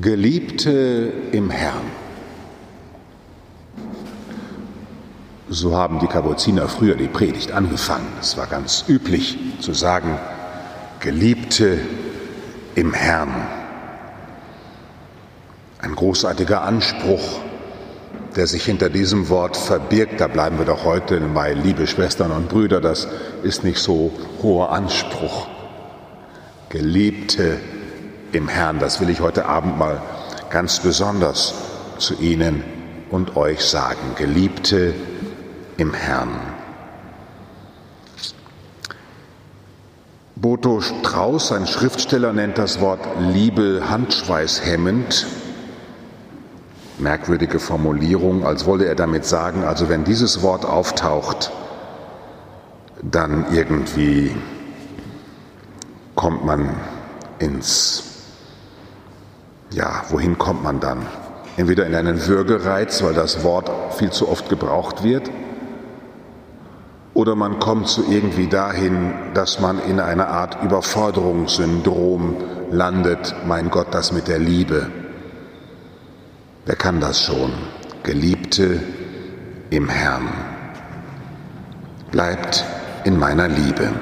Geliebte im Herrn. So haben die Kapuziner früher die Predigt angefangen. Es war ganz üblich zu sagen, Geliebte im Herrn. Ein großartiger Anspruch, der sich hinter diesem Wort verbirgt. Da bleiben wir doch heute bei, liebe Schwestern und Brüder, das ist nicht so hoher Anspruch. Geliebte im Herrn, das will ich heute Abend mal ganz besonders zu Ihnen und euch sagen. Geliebte im Herrn. Boto Strauß, ein Schriftsteller, nennt das Wort Liebe handschweißhemmend. Merkwürdige Formulierung, als wolle er damit sagen, also wenn dieses Wort auftaucht, dann irgendwie kommt man ins, ja, wohin kommt man dann? Entweder in einen Würgereiz, weil das Wort viel zu oft gebraucht wird, oder man kommt so irgendwie dahin, dass man in einer Art Überforderungssyndrom landet. Mein Gott, das mit der Liebe. Wer kann das schon? Geliebte im Herrn. Bleibt in meiner Liebe.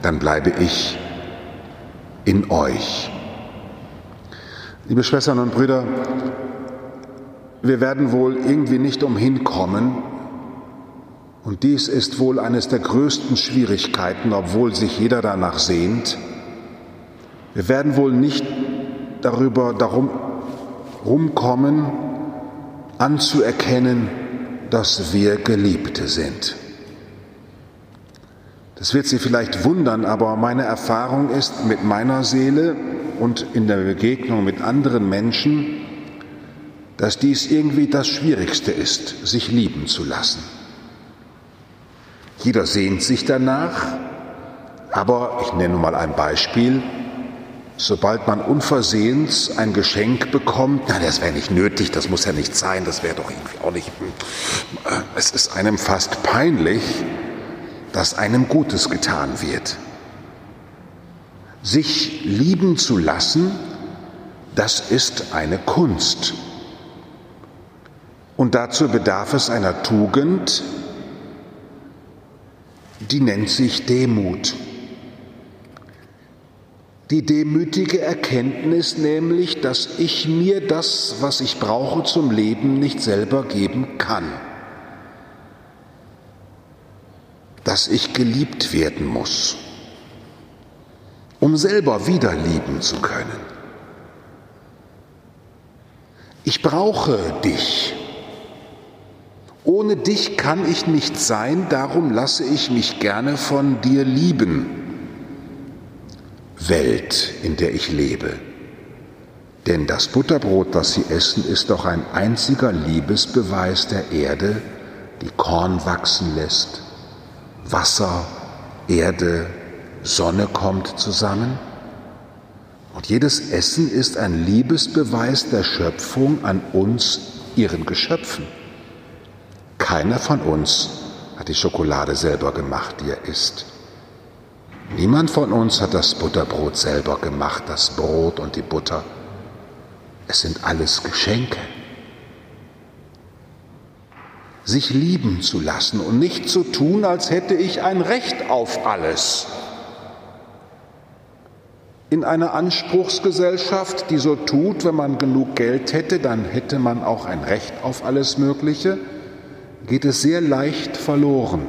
Dann bleibe ich in euch. Liebe Schwestern und Brüder, wir werden wohl irgendwie nicht umhin kommen, und dies ist wohl eines der größten Schwierigkeiten, obwohl sich jeder danach sehnt. Wir werden wohl nicht darüber darum rumkommen, anzuerkennen, dass wir Geliebte sind. Das wird Sie vielleicht wundern, aber meine Erfahrung ist mit meiner Seele und in der Begegnung mit anderen Menschen, dass dies irgendwie das Schwierigste ist, sich lieben zu lassen. Jeder sehnt sich danach, aber ich nenne mal ein Beispiel. Sobald man unversehens ein Geschenk bekommt, na, das wäre nicht nötig, das muss ja nicht sein, das wäre doch irgendwie auch nicht. Hm, es ist einem fast peinlich, dass einem Gutes getan wird. Sich lieben zu lassen, das ist eine Kunst. Und dazu bedarf es einer Tugend, die nennt sich Demut. Die demütige Erkenntnis nämlich, dass ich mir das, was ich brauche zum Leben, nicht selber geben kann. Dass ich geliebt werden muss, um selber wieder lieben zu können. Ich brauche dich. Ohne dich kann ich nicht sein, darum lasse ich mich gerne von dir lieben. Welt, in der ich lebe. Denn das Butterbrot, das sie essen, ist doch ein einziger Liebesbeweis der Erde, die Korn wachsen lässt, Wasser, Erde, Sonne kommt zusammen. Und jedes Essen ist ein Liebesbeweis der Schöpfung an uns, ihren Geschöpfen. Keiner von uns hat die Schokolade selber gemacht, die er isst. Niemand von uns hat das Butterbrot selber gemacht, das Brot und die Butter. Es sind alles Geschenke. Sich lieben zu lassen und nicht zu tun, als hätte ich ein Recht auf alles. In einer Anspruchsgesellschaft, die so tut, wenn man genug Geld hätte, dann hätte man auch ein Recht auf alles Mögliche geht es sehr leicht verloren,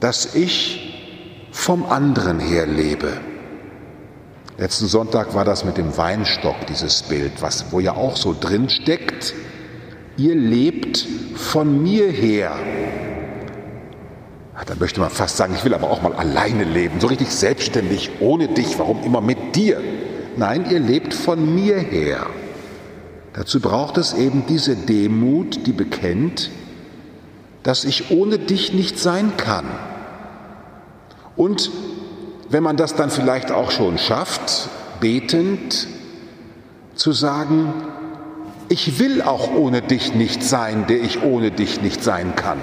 dass ich vom anderen her lebe. Letzten Sonntag war das mit dem Weinstock, dieses Bild, was, wo ja auch so drin steckt, ihr lebt von mir her. Da möchte man fast sagen, ich will aber auch mal alleine leben, so richtig selbstständig, ohne dich, warum immer mit dir? Nein, ihr lebt von mir her. Dazu braucht es eben diese Demut, die bekennt, dass ich ohne dich nicht sein kann. Und wenn man das dann vielleicht auch schon schafft, betend zu sagen, ich will auch ohne dich nicht sein, der ich ohne dich nicht sein kann.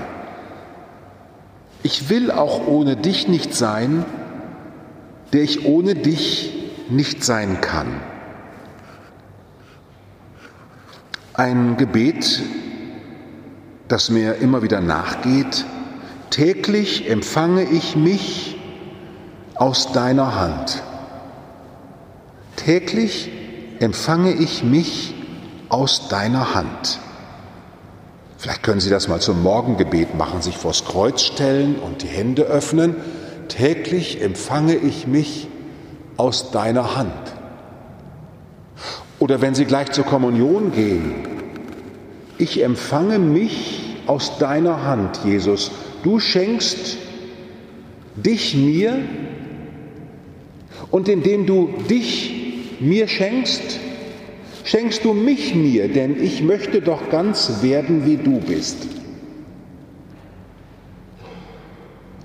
Ich will auch ohne dich nicht sein, der ich ohne dich nicht sein kann. Ein Gebet, das mir immer wieder nachgeht. Täglich empfange ich mich aus deiner Hand. Täglich empfange ich mich aus deiner Hand. Vielleicht können Sie das mal zum Morgengebet machen, sich vors Kreuz stellen und die Hände öffnen. Täglich empfange ich mich aus deiner Hand. Oder wenn Sie gleich zur Kommunion gehen, ich empfange mich aus deiner Hand, Jesus. Du schenkst dich mir und indem du dich mir schenkst, schenkst du mich mir, denn ich möchte doch ganz werden, wie du bist.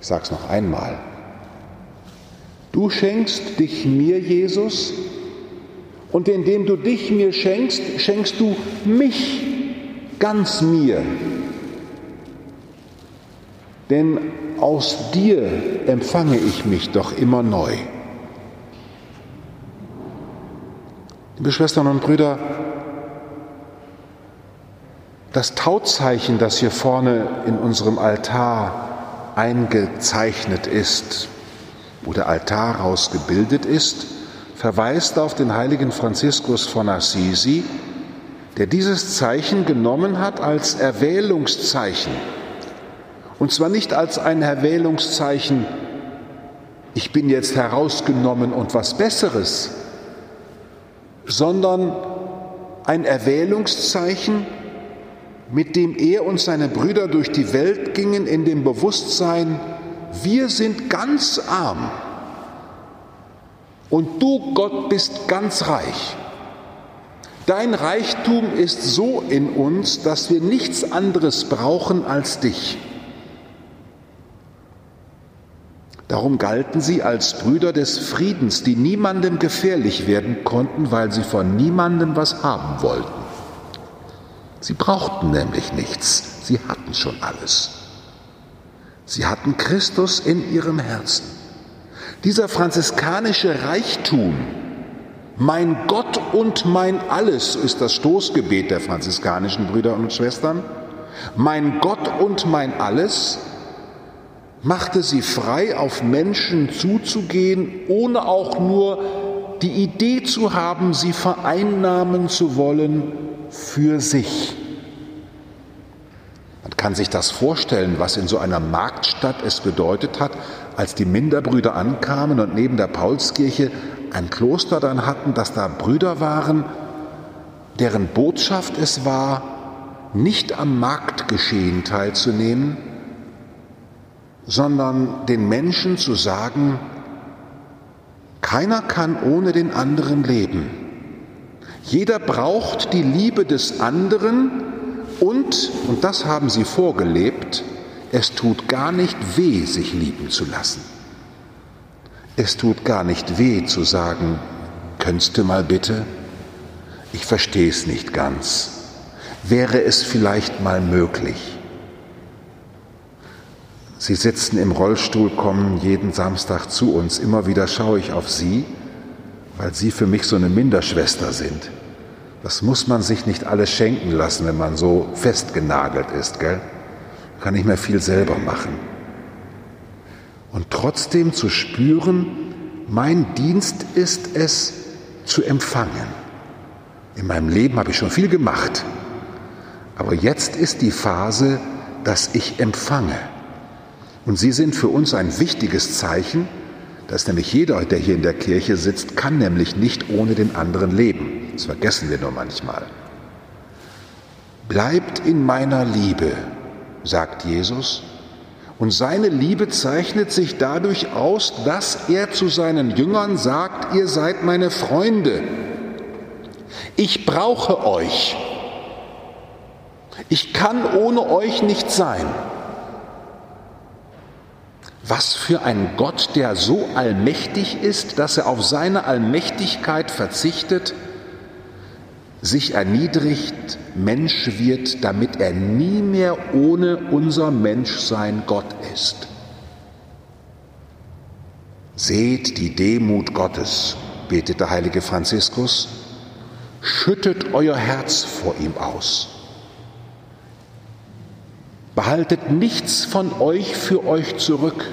Ich sage es noch einmal. Du schenkst dich mir, Jesus, und indem du dich mir schenkst, schenkst du mich ganz mir. Denn aus dir empfange ich mich doch immer neu. Liebe Schwestern und Brüder, das Tauzeichen, das hier vorne in unserem Altar eingezeichnet ist, wo der Altar rausgebildet ist, verweist auf den heiligen Franziskus von Assisi, der dieses Zeichen genommen hat als Erwählungszeichen. Und zwar nicht als ein Erwählungszeichen, ich bin jetzt herausgenommen und was Besseres, sondern ein Erwählungszeichen, mit dem er und seine Brüder durch die Welt gingen in dem Bewusstsein, wir sind ganz arm und du, Gott, bist ganz reich. Dein Reichtum ist so in uns, dass wir nichts anderes brauchen als dich. Darum galten sie als Brüder des Friedens, die niemandem gefährlich werden konnten, weil sie von niemandem was haben wollten. Sie brauchten nämlich nichts, sie hatten schon alles. Sie hatten Christus in ihrem Herzen. Dieser franziskanische Reichtum, mein Gott und mein Alles ist das Stoßgebet der franziskanischen Brüder und Schwestern. Mein Gott und mein Alles machte sie frei, auf Menschen zuzugehen, ohne auch nur die Idee zu haben, sie vereinnahmen zu wollen für sich. Man kann sich das vorstellen, was in so einer Marktstadt es bedeutet hat, als die Minderbrüder ankamen und neben der Paulskirche ein Kloster dann hatten, dass da Brüder waren, deren Botschaft es war, nicht am Marktgeschehen teilzunehmen, sondern den Menschen zu sagen, keiner kann ohne den anderen leben. Jeder braucht die Liebe des anderen und, und das haben sie vorgelebt, es tut gar nicht weh, sich lieben zu lassen. Es tut gar nicht weh zu sagen, könntest du mal bitte? Ich verstehe es nicht ganz. Wäre es vielleicht mal möglich? Sie sitzen im Rollstuhl, kommen jeden Samstag zu uns. Immer wieder schaue ich auf Sie, weil Sie für mich so eine Minderschwester sind. Das muss man sich nicht alles schenken lassen, wenn man so festgenagelt ist, gell? Kann nicht mehr viel selber machen. Und trotzdem zu spüren, mein Dienst ist es, zu empfangen. In meinem Leben habe ich schon viel gemacht, aber jetzt ist die Phase, dass ich empfange. Und sie sind für uns ein wichtiges Zeichen, dass nämlich jeder, der hier in der Kirche sitzt, kann nämlich nicht ohne den anderen leben. Das vergessen wir nur manchmal. Bleibt in meiner Liebe, sagt Jesus, und seine Liebe zeichnet sich dadurch aus, dass er zu seinen Jüngern sagt, ihr seid meine Freunde. Ich brauche euch. Ich kann ohne euch nicht sein. Was für ein Gott, der so allmächtig ist, dass er auf seine Allmächtigkeit verzichtet, sich erniedrigt, Mensch wird, damit er nie mehr ohne unser Menschsein Gott ist. Seht die Demut Gottes, betet der heilige Franziskus, Schüttet euer Herz vor ihm aus. Behaltet nichts von euch für euch zurück,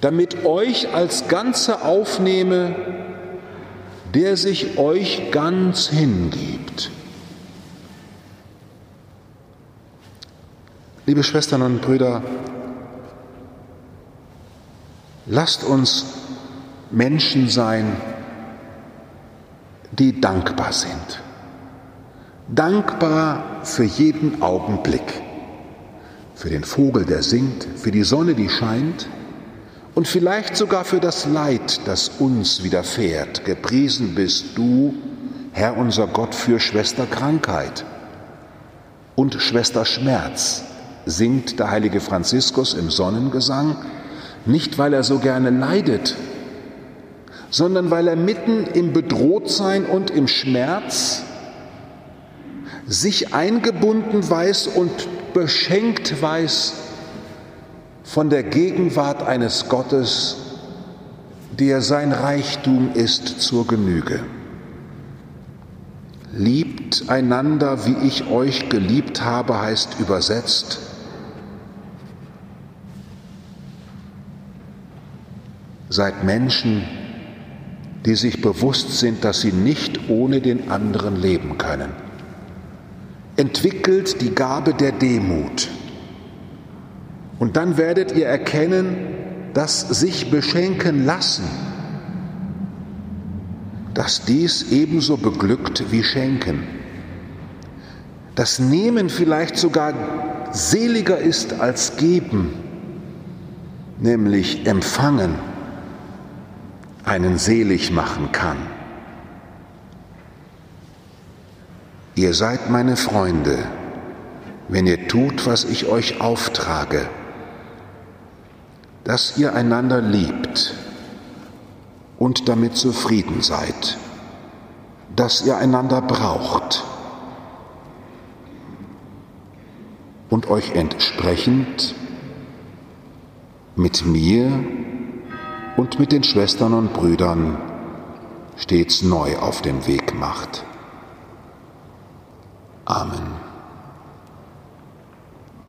damit euch als Ganze aufnehme, der sich euch ganz hingibt. Liebe Schwestern und Brüder, lasst uns Menschen sein, die dankbar sind. Dankbar für jeden Augenblick, für den Vogel, der singt, für die Sonne, die scheint und vielleicht sogar für das Leid, das uns widerfährt. Gepriesen bist du, Herr unser Gott, für Schwester Krankheit und Schwester Schmerz singt der heilige Franziskus im Sonnengesang, nicht weil er so gerne leidet, sondern weil er mitten im Bedrohtsein und im Schmerz sich eingebunden weiß und beschenkt weiß von der Gegenwart eines Gottes, der sein Reichtum ist zur Genüge. Liebt einander, wie ich euch geliebt habe, heißt übersetzt, Seid Menschen, die sich bewusst sind, dass sie nicht ohne den anderen leben können. Entwickelt die Gabe der Demut. Und dann werdet ihr erkennen, dass sich beschenken lassen, dass dies ebenso beglückt wie schenken. Das Nehmen vielleicht sogar seliger ist als geben, nämlich empfangen einen selig machen kann. Ihr seid meine Freunde, wenn ihr tut, was ich euch auftrage, dass ihr einander liebt und damit zufrieden seid, dass ihr einander braucht und euch entsprechend mit mir und mit den Schwestern und Brüdern stets neu auf den Weg macht. Amen.